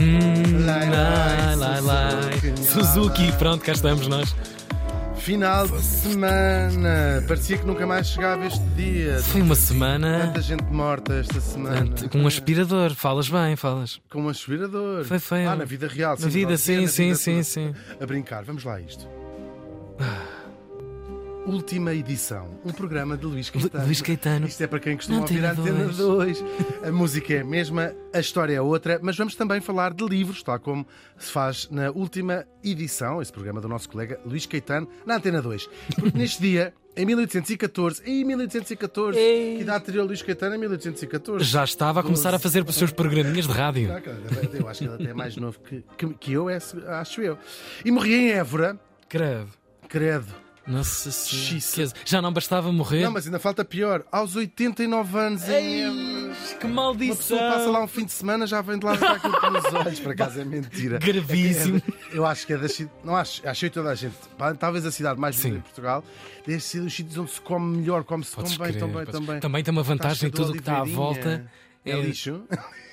Hum, Lai, lai, lai. Suzuki. Pronto, cá estamos nós. Final de semana. Parecia que nunca mais chegava este dia. Foi uma semana Tanta gente morta esta semana. com um aspirador. Falas bem, falas. Com um aspirador. Foi feio. Ah, na vida real. Na vida, sim, na sim, vida sim, toda. sim. A brincar, vamos lá a isto. Última edição, um programa de Luís Caetano. Luís Caetano. Isto é para quem costuma ouvir a Antena 2. 2. A música é a mesma, a história é outra, mas vamos também falar de livros, tal como se faz na última edição, esse programa do nosso colega Luís Caetano, na Antena 2. Porque neste dia, em 1814, em 1814, Ei. que idade teria o Luís Caetano em 1814? Já estava a começar a fazer os seus programinhas de rádio. Eu acho que ele até é mais novo que, que, que eu, é, acho eu. E morri em Évora, Credo. credo. Nossa Senhora. Já não bastava morrer? Não, mas ainda falta pior. Aos 89 anos em Ei, que Uma pessoa passa lá maldição. um fim de semana já vem de lá estar aquilo pelos olhos. Por acaso é mentira. Gravíssimo. É- eu acho que é das ci- Não acho, achei toda a gente. Talvez a cidade mais bonita de Portugal deve ser dos sítios onde se come melhor, come-se come bem, crer, tão bem, tão bem. Também tem uma vantagem, do tudo o que está à volta É é lixo.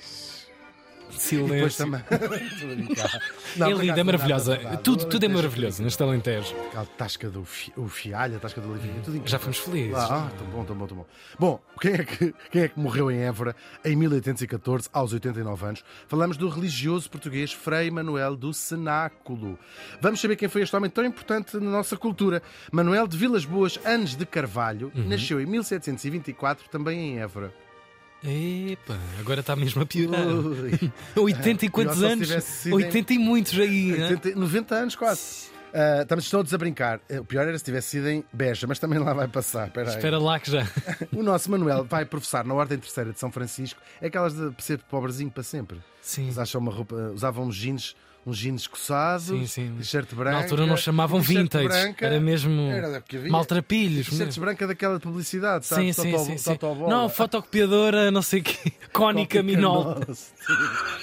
silêncio. Depois também. Não, é linda, é maravilhosa. nada, nada. Tudo, tudo é maravilhoso neste Alentejo. Aquela tasca do fi, o fialho, a tasca do Olivinha, tudo incrível. Já fomos felizes. Ah, tão bom, tão bom, tão bom. Bom, quem é, que, quem é que morreu em Évora em 1814, aos 89 anos? Falamos do religioso português Frei Manuel do Cenáculo. Vamos saber quem foi este homem tão importante na nossa cultura. Manuel de Vilas Boas Anos de Carvalho Uhum. nasceu em 1724, também em Évora. Epa, agora está mesmo a piorar. Ui. 80 e quantos só se anos? tivesse sido em- 80 e muitos aí. né? 80, 90 anos quase. Ah, estamos todos a brincar. O pior era se tivesse sido em Beja, mas também lá vai passar. Espera lá que já. O nosso Manuel vai professar na Ordem Terceira de São Francisco. É aquelas de ser pobrezinho para sempre. Sim. Eles acham uma roupa, usavam jeans, uns jeans coçados, Sim, sim. t-shirt branca. Na altura não chamavam t-shirt vintage, branca, era mesmo era maltrapilhos. T-shirts mesmo. branca daquela de publicidade, Sim, sabes? sim, sim, sim. Totobola. Não, fotocopiadora, não sei o quê. Cónica Minolta.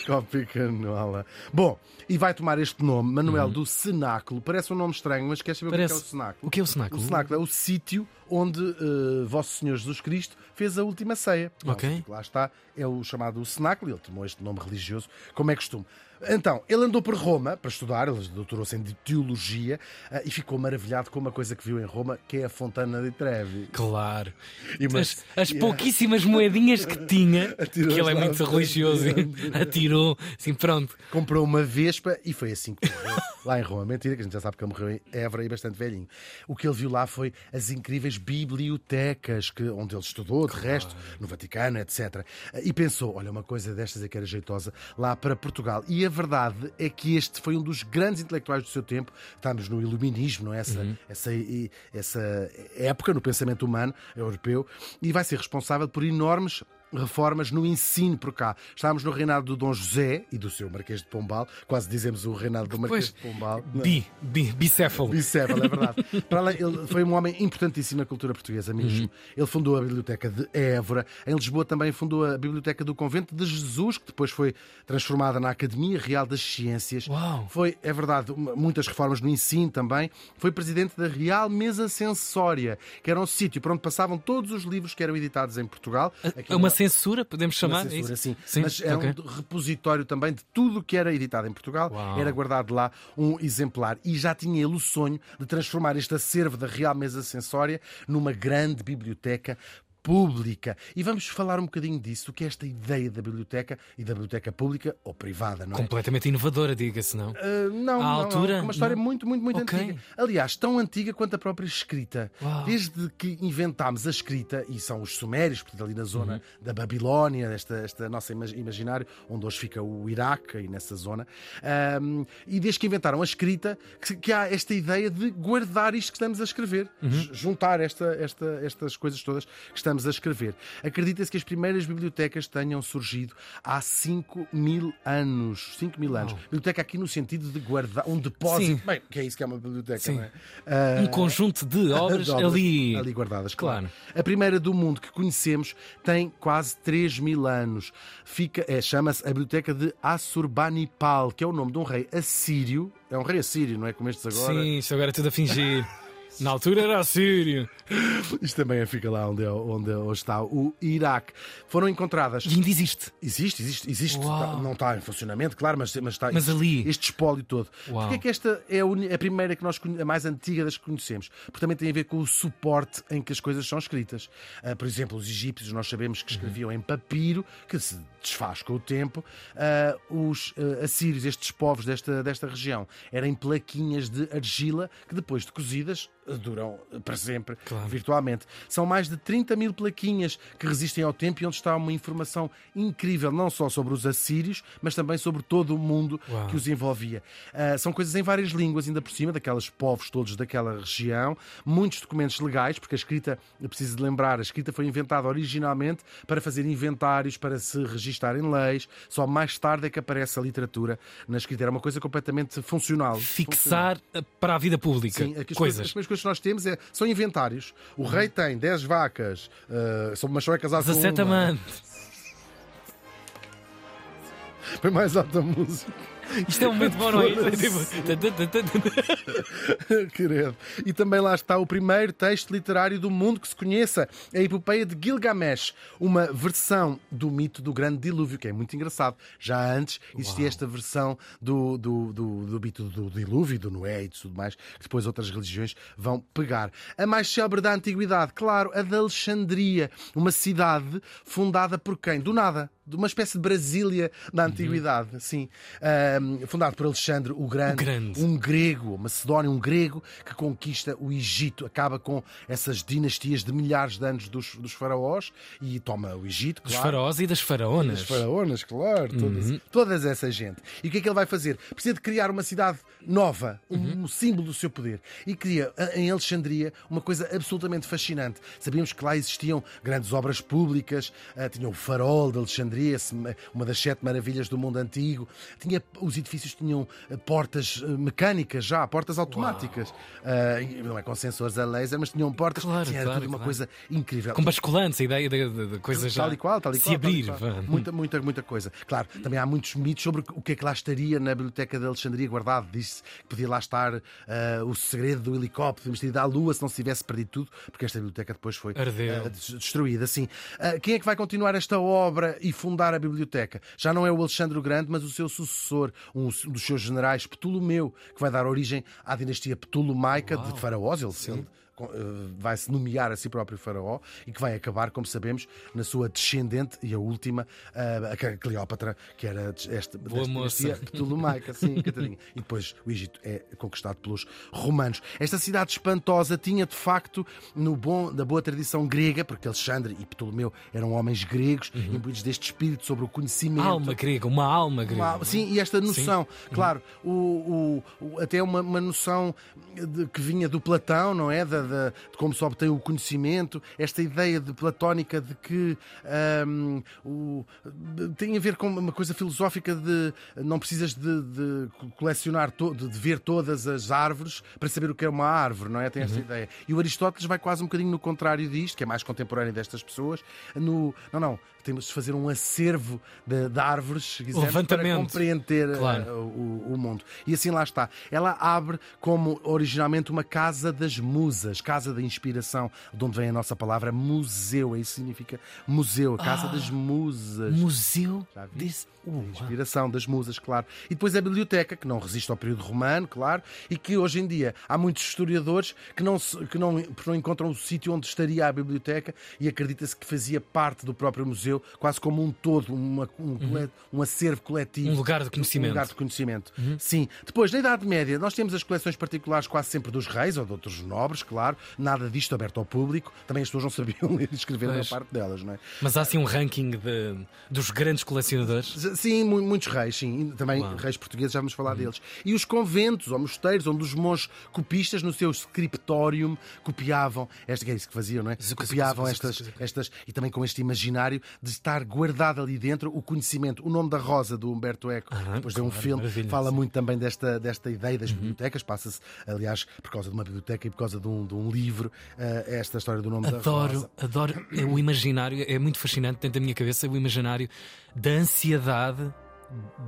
Cópia canola. Bom, e vai tomar este nome, Manuel Uhum. do Cenáculo. Parece um nome estranho, mas queres saber o que é, é o Parece. Cenáculo? O que é o O cenáculo? cenáculo é o sítio onde eh, Vosso Senhor Jesus Cristo fez a última ceia. Ok. Lá está, é o chamado cenáculo, ele tomou este nome religioso, como é costume. Então, ele andou por Roma para estudar, ele doutorou-se em teologia eh, e ficou maravilhado com uma coisa que viu em Roma, que é a Fontana di Trevi. Claro. E uma- As, as pouquíssimas moedinhas que tinha, que ele é muito religioso, atirou, assim, pronto. comprou uma vespa e foi assim que morreu lá em Roma. Mentira, que a gente já sabe que ele morreu em Évora e bastante velhinho. O que ele viu lá foi as incríveis bibliotecas que, onde ele estudou, de resto, no Vaticano, etc. E pensou: olha, uma coisa destas é que era jeitosa lá para Portugal. E a verdade é que este foi um dos grandes intelectuais do seu tempo. Estamos no iluminismo, não é? Essa, essa, e- essa época no pensamento humano europeu e vai ser responsável por enormes reformas no ensino por cá. Estávamos no reinado do Dom José e do seu Marquês de Pombal, quase dizemos o reinado do Marquês Pois, de Pombal. Bi, bi, bicéfalo. Bicéfalo, é verdade. Para além, ele foi um homem importantíssimo na cultura portuguesa mesmo. Ele fundou a Biblioteca de Évora. Em Lisboa também fundou a Biblioteca do Convento de Jesus, que depois foi transformada na Academia Real das Ciências. Uau. Foi, é verdade, muitas reformas no ensino também. Foi presidente da Real Mesa Censória, que era um sítio por onde passavam todos os livros que eram editados em Portugal. Aqui É uma censura, podemos uma chamar? é censura, isso? sim. Sim, Mas era ok. um repositório também de tudo o que era editado em Portugal. Uau. Era guardado lá um exemplar. E já tinha ele o sonho de transformar este acervo da Real Mesa Censória numa grande biblioteca pública. E vamos falar um bocadinho disso, que é esta ideia da biblioteca e da biblioteca pública ou privada, não é? Completamente inovadora, diga-se, não? Uh, não, À não, altura? não. Uma história Não. muito, muito, muito Ok. antiga. Aliás, tão antiga quanto a própria escrita. Uau. Desde que inventámos a escrita, e são os sumérios, portanto, ali na zona Uhum. da Babilónia, esta, esta nossa imag- imaginário, onde hoje fica o Iraque, aí nessa zona, um, e desde que inventaram a escrita, que, que há esta ideia de guardar isto que estamos a escrever, Uhum. juntar esta, esta, estas coisas todas que estamos a escrever. Acredita-se que as primeiras bibliotecas tenham surgido há 5 mil anos. 5 mil anos. Uau. Biblioteca aqui no sentido de guardar um depósito. Sim. Bem, que é isso que é uma biblioteca, Sim. não é? Ah, Um conjunto de obras, de obras ali. ali guardadas, claro. Claro. A primeira do mundo que conhecemos tem quase 3 mil anos. Fica, é, chama-se a Biblioteca de Assurbanipal, que é o nome de um rei assírio. É um rei assírio, não é como estes agora? Sim, isto agora é tudo a fingir. Na altura era assírio. Isto também fica lá onde, é- onde hoje está o Iraque. Foram encontradas. E ainda existe. Existe, existe, existe. Tá- não está em funcionamento, claro, mas, mas está Mas ali. este espólio todo. Uau. Porquê é que esta é a, a primeira que nós a mais antiga das que conhecemos? Porque também tem a ver com o suporte em que as coisas são escritas. Ah, por exemplo, os egípcios, nós sabemos que escreviam em papiro, que se desfaz com o tempo. Ah, os ah, assírios, estes povos desta, desta região, eram em plaquinhas de argila que depois de cozidas duram para sempre, Claro. virtualmente. São mais de 30 mil plaquinhas que resistem ao tempo e onde está uma informação incrível, não só sobre os assírios, mas também sobre todo o mundo Uau. que os envolvia. Ah, são coisas em várias línguas, ainda por cima, daqueles povos todos daquela região, muitos documentos legais, porque a escrita, eu preciso de lembrar, a escrita foi inventada originalmente para fazer inventários, para se registar em leis, só mais tarde é que aparece a literatura na escrita. Era uma coisa completamente funcional. Funcional. Fixar eh, para a vida pública Sim, é coisas. coisas. Coisas que nós temos é, são inventários. O rei tem 10 vacas, uh, mas só é casado 17 com uma. amantes. Foi mais alta a música. Isto é um momento bom, não é? Foda-se. Tipo, Querido. E também lá está o primeiro texto literário do mundo que se conheça, a epopeia de Gilgamesh, uma versão do mito do grande dilúvio, que é muito engraçado. Já antes existia esta versão do, do, do, do mito do dilúvio, do Noé e tudo mais, que depois outras religiões vão pegar. A mais célebre da antiguidade, claro, a de Alexandria, uma cidade fundada por quem? Do nada. De uma espécie de Brasília da antiguidade, sim. Fundado por Alexandre o Grande, Grande. um grego, Macedónio, um grego que conquista o Egito, acaba com essas dinastias de milhares de anos dos, dos faraós e toma o Egito, Dos claro. faraós e das faraonas. Das faraonas, claro, todas, todas essa gente. E o que é que ele vai fazer? Precisa de criar uma cidade nova, um, um símbolo do seu poder. E cria em Alexandria uma coisa absolutamente fascinante. Sabíamos que lá existiam grandes obras públicas, ah, tinha o farol de Alexandria, uma das sete maravilhas do mundo antigo. Tinha, os edifícios tinham ah, portas ah, mecânicas já, portas automáticas. E não é com sensores a laser, mas tinham portas. Claro, Sim, era claro, tudo uma claro. coisa incrível. Com basculantes, a ideia de, de, de coisas já Tal e qual, tal e se qual. tal e abrir. Muita, muita, muita coisa. Claro, também há muitos mitos sobre o que é que lá estaria na Biblioteca de Alexandria guardado. Diz-se que podia lá estar ah, o segredo do helicóptero, ido à Lua se não se tivesse perdido tudo, porque esta biblioteca depois foi des- destruída. Sim. Quem é que vai continuar esta obra e fundar a biblioteca? Já não é o Alexandre o Grande, mas o seu sucessor, um dos seus generais, Ptolomeu, que vai dar origem à dinastia ptolomaica de faraós. Ele, eh, vai se nomear a si próprio faraó e que vai acabar, como sabemos, na sua descendente e a última, eh, a Cleópatra, que era esta dinastia ptolomaica, sim, Catarina. E depois o Egito é conquistado pelos romanos. Esta cidade espantosa tinha, de facto, no bom, da boa tradição grega, porque Alexandre e Ptolomeu eram homens gregos, imbuídos deste espírito sobre o conhecimento. Alma grega, uma alma grega. Uma- sim, e esta noção, claro, o, o- o- até uma, uma noção de- que vinha do Platão, não é? Da- da- de como se obtém o conhecimento, esta ideia de platónica de que ahm, o- tem a ver com uma coisa filosófica de não precisas de, de colecionar, to- de, de ver todas as árvores para saber o que é uma árvore, não é? Tem esta ideia. E o Aristóteles vai quase um bocadinho no contrário disto, que é mais contemporâneo destas pessoas. No, não, não, temos de fazer um acervo de, de árvores, se quisermos, para compreender eh, Claro. o, o mundo. E assim lá está. Ela abre como originalmente uma casa das musas, casa da inspiração, de onde vem a nossa palavra museu. Isso significa museu, a casa das musas. Museu desse. Uh, Inspiração das musas, claro. E depois a biblioteca, que não resiste ao período romano, claro, e que hoje em dia há muitos historiadores que não, que não, porque não encontram o sítio onde estaria a biblioteca e acredita-se que fazia parte do próprio museu, quase como um todo, uma- um, cole- um acervo coletivo. Um lugar de conhecimento. Um lugar de conhecimento. Sim. Depois, na Idade Média, nós temos as coleções particulares quase sempre dos reis ou de outros nobres, claro. Nada disto aberto ao público. Também as pessoas não sabiam ler e escrever na parte delas, não é? Mas há assim um ranking de, dos grandes colecionadores. Sim, mu- muitos reis, sim. Também Uau. reis portugueses, já vamos falar deles. E os conventos ou mosteiros, onde os monges copistas, no seu scriptorium, copiavam, esta, que é isso que faziam, não é? Copiavam estas, estas, e também com este imaginário de estar guardado ali dentro o conhecimento. O nome da Rosa, do Humberto Eco, depois de um claro, filme, fala. Uhum. muito também desta, desta ideia das bibliotecas. Passa-se, aliás, por causa de uma biblioteca e por causa de um, de um livro, eh, esta história do nome da Adoro, Rosa. adoro é o imaginário, é muito fascinante dentro da minha cabeça o imaginário da ansiedade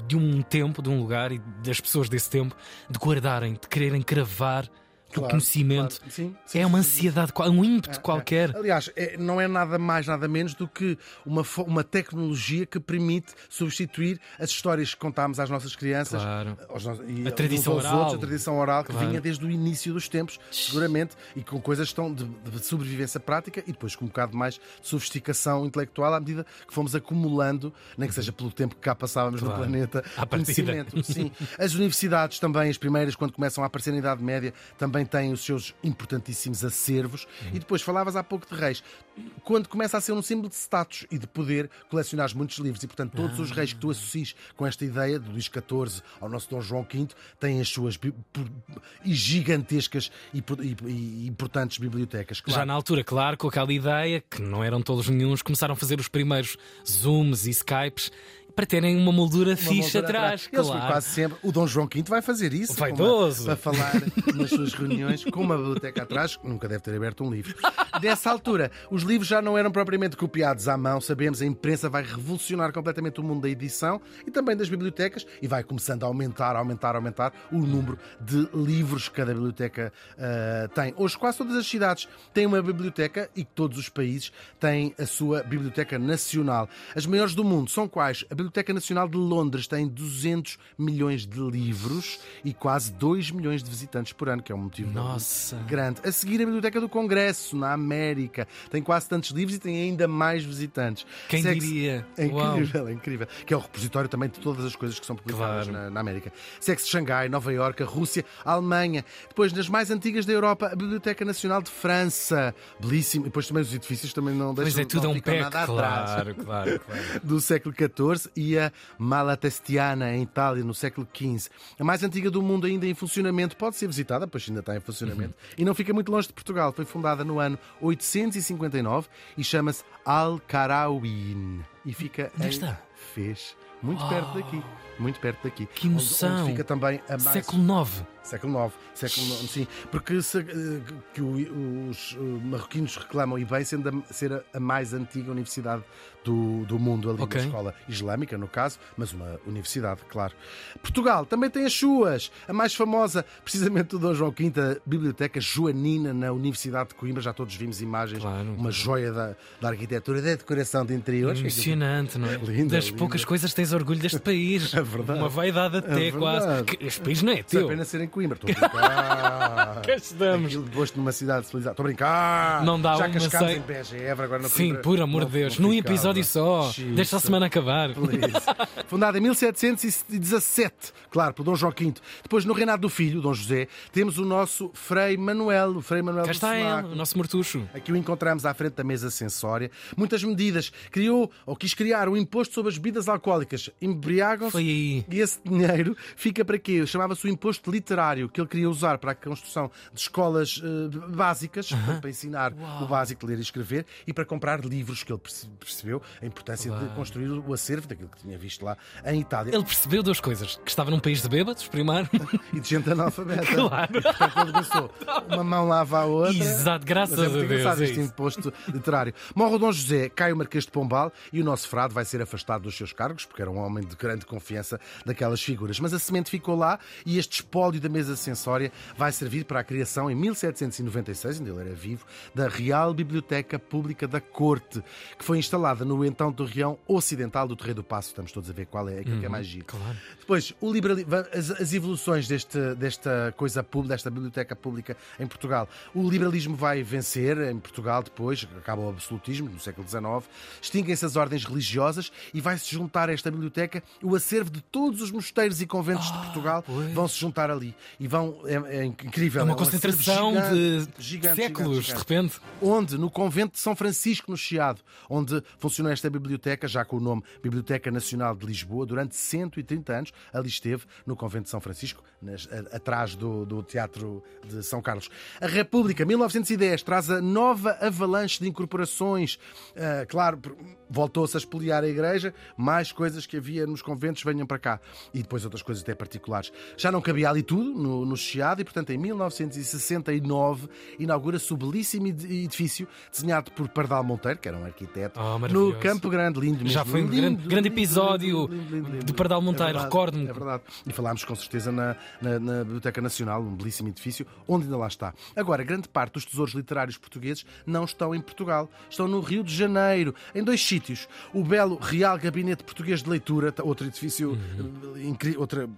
de um tempo, de um lugar e das pessoas desse tempo de guardarem, de quererem cravar do Claro, conhecimento. claro. Sim, sim, é uma ansiedade, um ímpeto qualquer. Aliás, é- não é nada mais, nada menos do que uma, uma tecnologia que permite substituir as histórias que contámos às nossas crianças. Claro. aos e A tradição aos oral. outros, a tradição oral que vinha desde o início dos tempos, seguramente, e com coisas tão de, de sobrevivência prática e depois com um bocado mais de sofisticação intelectual à medida que fomos acumulando, nem que seja pelo tempo que cá passávamos no planeta, À conhecimento. Sim. As universidades também, as primeiras, quando começam a aparecer na Idade Média, também têm os seus importantíssimos acervos. E depois falavas há pouco de reis. Quando começa a ser um símbolo de status e de poder, colecionares muitos livros. E, portanto, todos os reis que tu associes com esta ideia, de Luís XIV ao nosso Dom João V, têm as suas e gigantescas e, e- importantes bibliotecas. Claro. Já na altura, claro, com aquela ideia, que não eram todos nenhuns, começaram a fazer os primeiros Zooms e Skypes para terem uma moldura Uma atrás. Eles claro. quase sempre. O Dom João V vai fazer isso. Vaidoso. Para falar nas suas reuniões com uma biblioteca atrás, que nunca deve ter aberto um livro. Dessa altura, os livros já não eram propriamente copiados à mão. Sabemos, a imprensa vai revolucionar completamente o mundo da edição e também das bibliotecas e vai começando a aumentar, aumentar, aumentar o número de livros que cada biblioteca ah, tem. Hoje, quase todas as cidades têm uma biblioteca e todos os países têm a sua biblioteca nacional. As maiores do mundo são quais? A Biblioteca Nacional de Londres tem 200 milhões de livros e quase 2 milhões de visitantes por ano, que é um motivo Nossa. grande. A seguir, a Biblioteca do Congresso, na América, tem quase tantos livros e tem ainda mais visitantes. Quem Segue-se- diria? É Uau. incrível, é incrível. Que é o repositório também de todas as coisas que são publicadas Claro. na, na América. Segue-se Xangai, Nova Iorque, Rússia, Alemanha. Depois, nas mais antigas da Europa, a Biblioteca Nacional de França. Belíssimo. E depois também os edifícios também não deixam Pois é, tudo não um pé, nada atrás claro, claro, claro. do século XIV e a Malatestiana, em Itália, no século XV. A mais antiga do mundo ainda em funcionamento, pode ser visitada, pois ainda está em funcionamento, e não fica muito longe de Portugal. Foi fundada no ano 859 e chama-se Al-Karawin. E fica Onde em está? Fez. Muito perto daqui. Muito perto daqui. Que Onde- emoção. Onde, fica também a mais... Século IX. Século IX, século IX, sim, porque se- eh, que os eh, marroquinos reclamam, e bem, sendo a, ser a, mais antiga universidade do, do mundo, ali Ok. uma escola islâmica, no caso, mas uma universidade, claro. Portugal também tem as suas, a mais famosa, precisamente do Dom João V, a Biblioteca Joanina, na Universidade de Coimbra, já todos vimos imagens, Claro. uma joia da, da arquitetura, da decoração de interiores. Emocionante, não é? Linda, das linda. poucas coisas tens orgulho deste país. É verdade. Uma vaidade até É quase. Que este país não é Se é teu. pena ser em Coimbra, estou a brincar. Cá estamos. Aquilo deposto numa cidade civilizada. Estou a brincar. Não dá Já uma cascámos sem- em Beja, Évora, agora não Sim, por amor de Deus. Num episódio só. Deixa a semana acabar. Fundada em 1717, claro, por Dom João V. Depois, no reinado do filho, Dom José, temos o nosso Frei Manuel, o Frei Manuel Cá está ele, o nosso mortucho. Aqui o encontramos à frente da mesa sensória. Muitas medidas. Criou ou quis criar um imposto sobre as bebidas alcoólicas. Embriagam-se. E esse dinheiro fica para quê? Chamava-se o imposto literário, que ele queria usar para a construção de escolas eh, básicas, para ensinar o básico de ler e escrever, e para comprar livros, que ele perce- percebeu a importância de construir o acervo daquilo que tinha visto lá em Itália. Ele percebeu duas coisas: que estava num país de bêbados, primeiro. E de gente analfabeta. Claro. E, portanto, uma mão lava a outra. Exato, graças Mas é a Deus, é este imposto literário. Morre o Dom José, cai o Marquês de Pombal e o nosso frade vai ser afastado dos seus cargos, porque era um homem de grande confiança daquelas figuras. Mas a semente ficou lá e este espólio da mesa sensória vai servir para a criação, em 1796, ainda ele era vivo, da Real Biblioteca Pública da Corte, que foi instalada no então torreão ocidental do Terreiro do Passo. Estamos todos a ver qual é aquilo que é mais giro. claro. Depois, o as, as evoluções deste, desta coisa pública, desta biblioteca pública em Portugal. O liberalismo vai vencer em Portugal depois, acaba o absolutismo no século XIX, extinguem-se as ordens religiosas e vai-se juntar a esta biblioteca o acervo de todos os mosteiros e conventos de Portugal pois. vão se juntar ali. E vão, é, é incrível. É uma um acervo concentração gigante, de gigante, séculos, gigante, de repente. onde no convento de São Francisco, no Chiado, onde funcionou esta biblioteca, já com o nome Biblioteca Nacional de Lisboa, durante 130 anos, ali esteve no convento de São Francisco, nas- atrás do, do Teatro de São Carlos. A República, 1910, traz a nova avalanche de incorporações. Ah, claro, voltou-se a espoliar a Igreja, mais coisas que havia nos conventos venham para cá. E depois outras coisas até particulares. Já não cabia ali tudo, no, no Chiado, e portanto em 1969 inaugura-se o belíssimo edifício desenhado por Pardal Monteiro, que era um arquiteto, Oh, no. Campo Grande, lindo mesmo. Já foi um Lindo, grande, grande lindo, episódio lindo, de Pardal Monteiro, É recordo-me. É verdade. E falámos com certeza na, na, na Biblioteca Nacional, um belíssimo edifício, onde ainda lá está. Agora, grande parte dos tesouros literários portugueses não estão em Portugal, estão no Rio de Janeiro, em dois sítios. O belo Real Gabinete Português de Leitura, outro edifício Uhum. eh, outra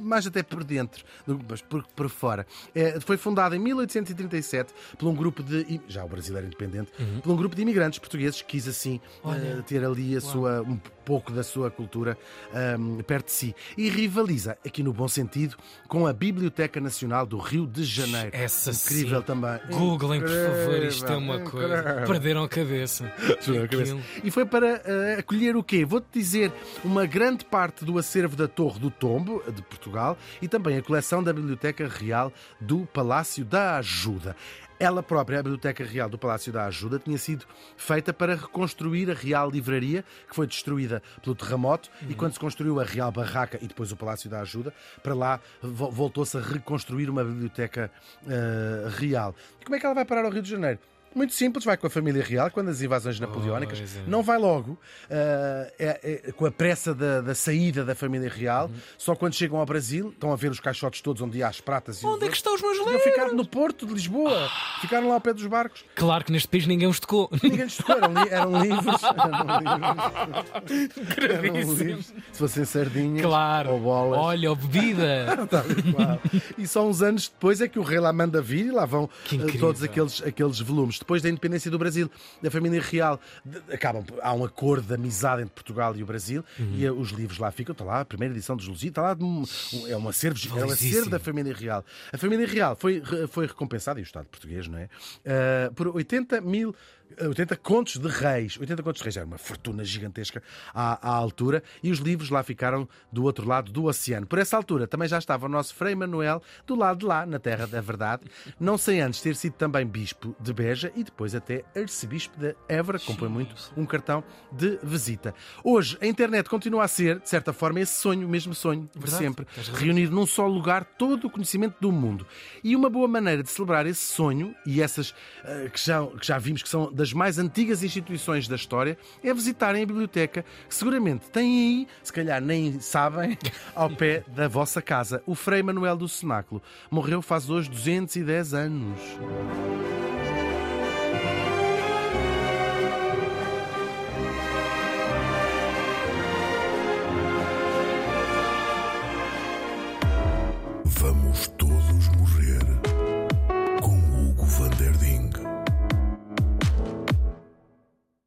mais até por dentro, mas por, por fora. É, foi fundado em 1837 por um grupo de. Já o brasileiro independente, por um grupo de imigrantes portugueses que quis assim Uhum. Eh, ter ali a sua, um pouco da sua cultura ahm, perto de si. E rivaliza, aqui no bom sentido, com a Biblioteca Nacional do Rio de Janeiro. Essa Incrível sim. também. Googlem, por favor, isto é uma Incrível, coisa. Perderam a cabeça. Juro, a cabeça. E foi para eh, acolher o quê? Vou-te dizer uma grande parte do acervo da Torre do Tombo, de Portugal, e também a coleção da Biblioteca Real do Palácio da Ajuda. Ela própria, a Biblioteca Real do Palácio da Ajuda, tinha sido feita para reconstruir a Real Livraria, que foi destruída pelo terremoto, e quando se construiu a Real Barraca e depois o Palácio da Ajuda, para lá vo- voltou-se a reconstruir uma biblioteca eh, real. E como é que ela vai parar ao Rio de Janeiro? Muito simples, vai com a família real, quando as invasões napoleónicas. Pois é. Não vai logo, ah, é- é com a pressa da, da saída da família real. Uhum. Só quando chegam ao Brasil, estão a ver os caixotes todos onde há as pratas e os Onde é que estão os meus livros? ficado no Porto de Lisboa. Ficaram lá ao pé dos barcos. Claro que neste país ninguém os tocou. Ninguém lhes tocou, eram, li- eram livros. Eram livros. Eram livros. Se fossem sardinhas Claro. ou bolas. Olha, ou bebida. Tal e. E só uns anos depois é que o rei lá manda vir e lá vão eh, todos aqueles, aqueles volumes. Depois da independência do Brasil, da família real, acabam, há um acordo de amizade entre Portugal e o Brasil Uhum. e eh, os livros lá ficam. Está lá a primeira edição dos Lusíadas, está lá é um acervo, é um acervo da família real. A família real foi, foi recompensada, e o Estado português, não é? Eh, por 80 mil. 80 contos de reis. 80 contos de reis era uma fortuna gigantesca à, à altura e os livros lá ficaram do outro lado do oceano. Por essa altura também já estava o nosso Frei Manuel do lado de lá, na Terra da Verdade, não sem antes ter sido também bispo de Beja e depois até arcebispo de Évora, compõe muito um cartão de visita. Hoje a internet continua a ser, de certa forma, esse sonho, o mesmo sonho de Verdade, sempre, reunir num só lugar todo o conhecimento do mundo. E uma boa maneira de celebrar esse sonho, e essas eh, que, já, que já vimos que são das mais antigas instituições da história, é visitarem a biblioteca, que seguramente têm aí, se calhar nem sabem, ao pé da vossa casa. O Frei Manuel do Cenáculo morreu faz hoje 210 anos.